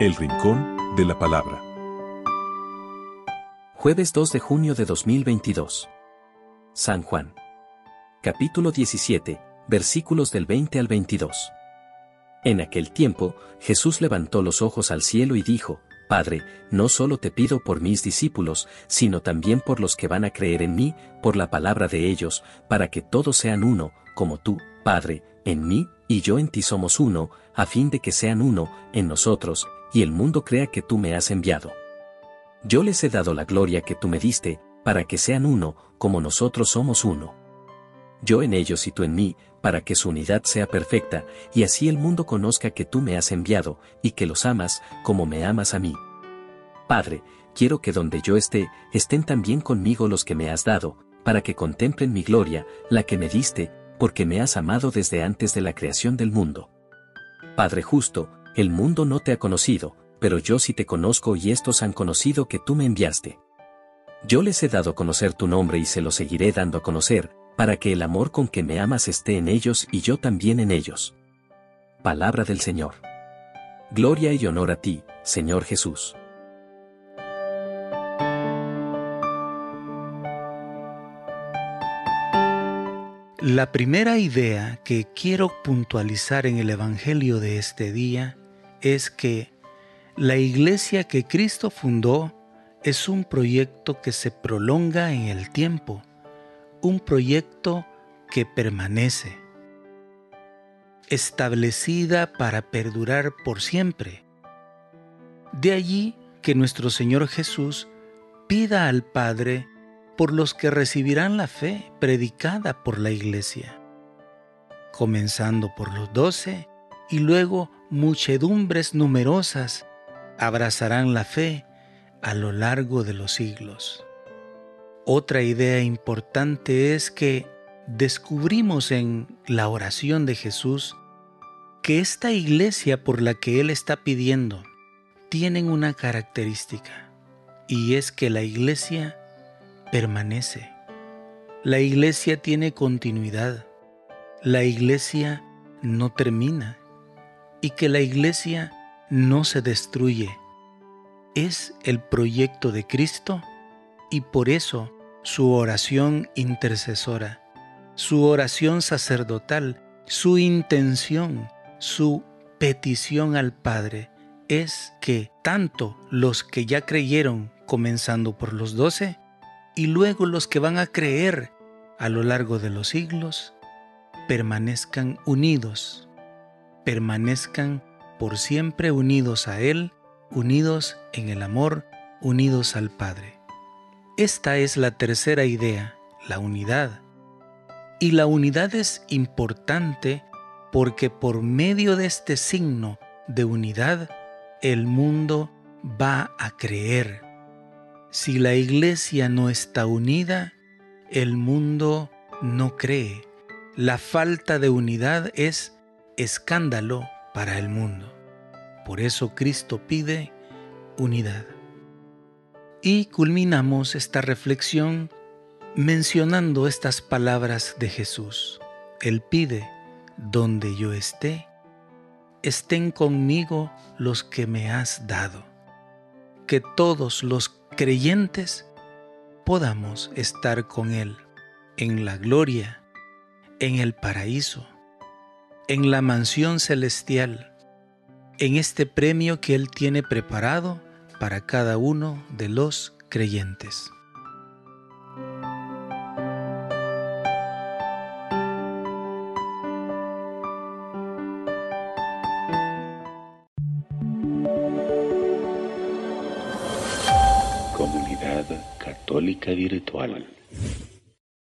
El Rincón de la Palabra. Jueves 2 de junio de 2022. San Juan. Capítulo 17, versículos del 20 al 22. En aquel tiempo, Jesús levantó los ojos al cielo y dijo, Padre, no solo te pido por mis discípulos, sino también por los que van a creer en mí, por la palabra de ellos, para que todos sean uno, como tú, Padre, en mí, y yo en ti somos uno, a fin de que sean uno, en nosotros, y el mundo crea que tú me has enviado. Yo les he dado la gloria que tú me diste, para que sean uno, como nosotros somos uno. Yo en ellos y tú en mí, para que su unidad sea perfecta, y así el mundo conozca que tú me has enviado, y que los amas, como me amas a mí. Padre, quiero que donde yo esté, estén también conmigo los que me has dado, para que contemplen mi gloria, la que me diste, porque me has amado desde antes de la creación del mundo. Padre justo, el mundo no te ha conocido, pero yo sí te conozco y estos han conocido que tú me enviaste. Yo les he dado a conocer tu nombre y se lo seguiré dando a conocer, para que el amor con que me amas esté en ellos y yo también en ellos. Palabra del Señor. Gloria y honor a ti, Señor Jesús. La primera idea que quiero puntualizar en el Evangelio de este día es que la iglesia que Cristo fundó es un proyecto que se prolonga en el tiempo, un proyecto que permanece, establecida para perdurar por siempre. De allí que nuestro Señor Jesús pida al Padre por los que recibirán la fe predicada por la iglesia, comenzando por los doce y luego muchedumbres numerosas abrazarán la fe a lo largo de los siglos. Otra idea importante es que descubrimos en la oración de Jesús que esta iglesia por la que Él está pidiendo tienen una característica, y es que la iglesia permanece. La iglesia tiene continuidad. La iglesia no termina. Y que la iglesia no se destruye. Es el proyecto de Cristo y por eso su oración intercesora, su oración sacerdotal, su intención, su petición al Padre es que tanto los que ya creyeron, comenzando por los doce, y luego los que van a creer a lo largo de los siglos permanezcan unidos, permanezcan por siempre unidos a Él, unidos en el amor, unidos al Padre. Esta es la tercera idea, la unidad. Y la unidad es importante porque por medio de este signo de unidad, el mundo va a creer si la iglesia no está unida, el mundo no cree. La falta de unidad es escándalo para el mundo. Por eso Cristo pide unidad. Y culminamos esta reflexión mencionando estas palabras de Jesús. Él pide, donde yo esté, estén conmigo los que me has dado. Que todos los creyentes podamos estar con Él en la gloria, en el paraíso, en la mansión celestial, en este premio que Él tiene preparado para cada uno de los creyentes. Comunidad Católica Virtual.